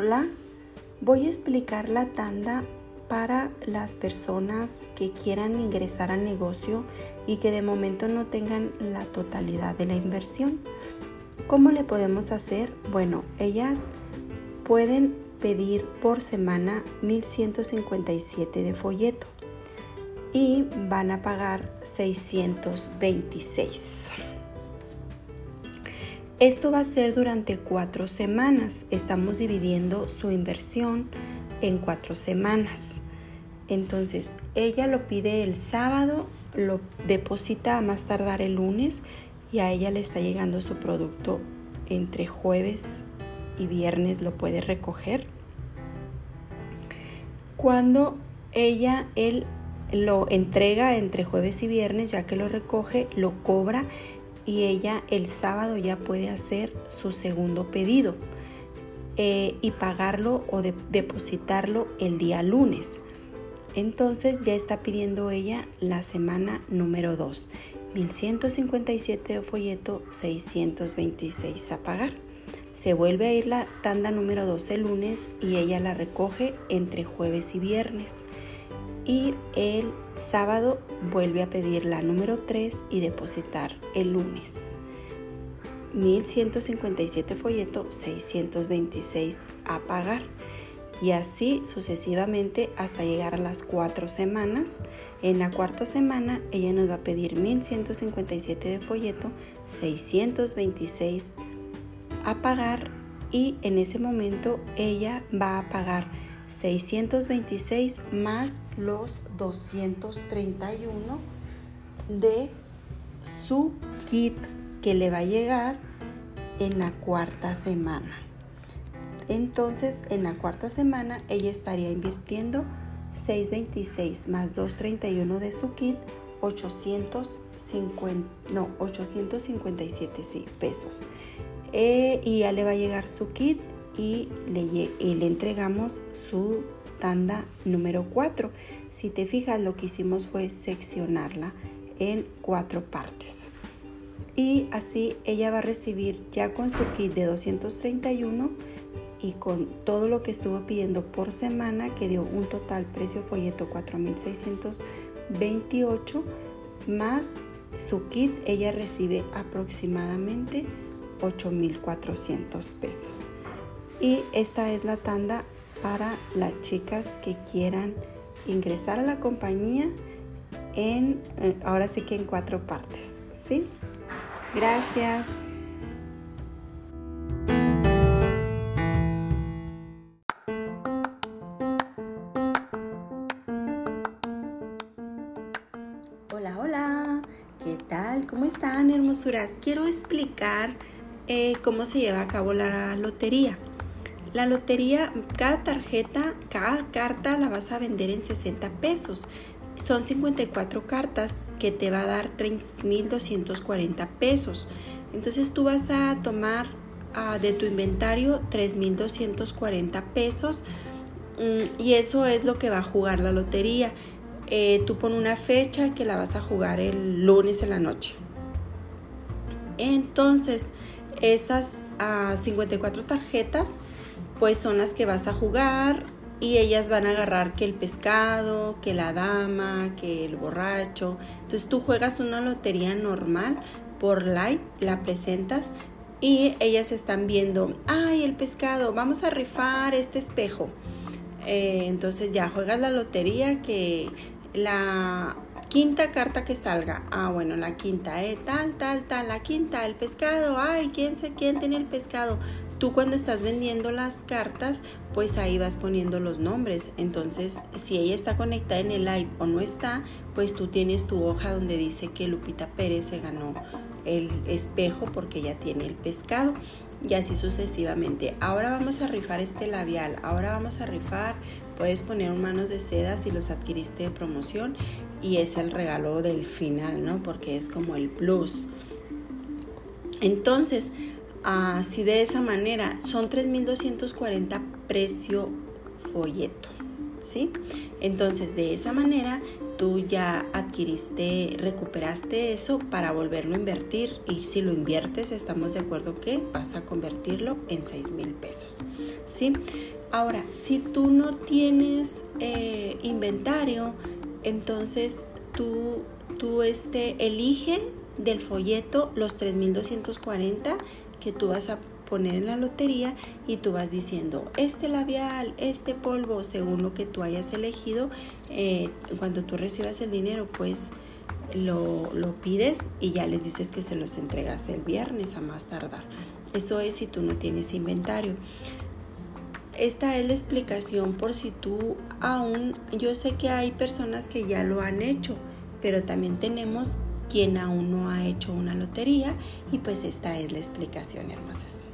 Hola, voy a explicar la tanda para las personas que quieran ingresar al negocio y que de momento no tengan la totalidad de la inversión. ¿Cómo le podemos hacer? Bueno, ellas pueden pedir por semana 1157 de folleto y van a pagar 626. Esto va a ser durante cuatro semanas. Estamos dividiendo su inversión en cuatro semanas. Entonces, ella lo pide el sábado, lo deposita a más tardar el lunes y a ella le está llegando su producto entre jueves y viernes lo puede recoger. Cuando ella él lo entrega entre jueves y viernes, ya que lo recoge, lo cobra y ella el sábado ya puede hacer su segundo pedido eh, y pagarlo o depositarlo el día lunes. Entonces ya está pidiendo ella la semana número 2. 1157 de folleto, 626 a pagar. Se vuelve a ir la tanda número 2 el lunes y ella la recoge entre jueves y viernes y el sábado vuelve a pedir la número 3 y depositar el lunes. 1157 folleto, 626 a pagar y así sucesivamente hasta llegar a las cuatro semanas. En la cuarta semana ella nos va a pedir 1157 de folleto, 626 a pagar y en ese momento ella va a pagar 626 más los 231 de su kit que le va a llegar en la cuarta semana. Entonces, en la cuarta semana ella estaría invirtiendo 626 más 231 de su kit, 850, no, 857 sí, pesos. Eh, y ya le va a llegar su kit y le, entregamos su tanda número 4. Si te fijas, lo que hicimos fue seccionarla en cuatro partes. Y así ella va a recibir ya con su kit de 231 y con todo lo que estuvo pidiendo por semana, que dio un total precio folleto 4.628, más su kit, ella recibe aproximadamente 8.400 pesos. Y esta es la tanda para las chicas que quieran ingresar a la compañía en, eh, ahora sí que en cuatro partes, ¿sí? Gracias. Hola, hola, ¿qué tal? ¿Cómo están, hermosuras? Quiero explicar eh, cómo se lleva a cabo la lotería. La lotería, cada tarjeta, cada carta la vas a vender en 60 pesos. Son 54 cartas que te va a dar 3.240 pesos. Entonces tú vas a tomar uh, de tu inventario 3.240 pesos um, y eso es lo que va a jugar la lotería. Eh, tú pon una fecha que la vas a jugar el lunes en la noche. Entonces, esas 54 ah, tarjetas pues son las que vas a jugar y ellas van a agarrar que el pescado, que la dama, que el borracho. Entonces tú juegas una lotería normal por live, la presentas y ellas están viendo, ay, el pescado, vamos a rifar este espejo. Eh, entonces ya juegas la lotería que la quinta carta que salga. Ah, bueno, la quinta, eh, tal, tal, tal, la quinta, el pescado. Ay, ¿quién sé quién tiene el pescado? Tú cuando estás vendiendo las cartas, pues ahí vas poniendo los nombres. Entonces, si ella está conectada en el live o no está, pues tú tienes tu hoja donde dice que Lupita Pérez se ganó el espejo porque ya tiene el pescado y así sucesivamente. Ahora vamos a rifar este labial, ahora vamos a rifar, puedes poner manos de seda si los adquiriste de promoción y es el regalo del final, ¿no? Porque es como el plus. Entonces, así de esa manera, son 3.240 precio folleto, ¿sí? Entonces, de esa manera, tú ya adquiriste, recuperaste eso para volverlo a invertir y si lo inviertes estamos de acuerdo que vas a convertirlo en 6 mil pesos. ¿sí? Ahora, si tú no tienes eh, inventario, entonces tú, tú este, elige del folleto los 3.240 que tú vas a poner en la lotería y tú vas diciendo este labial, este polvo, según lo que tú hayas elegido, eh, cuando tú recibas el dinero, pues lo, lo, pides y ya les dices que se los entregas el viernes a más tardar. Eso es si tú no tienes inventario. Esta es la explicación por si tú aún, yo sé que hay personas que ya lo han hecho, pero también tenemos quien aún no ha hecho una lotería y pues esta es la explicación hermosas.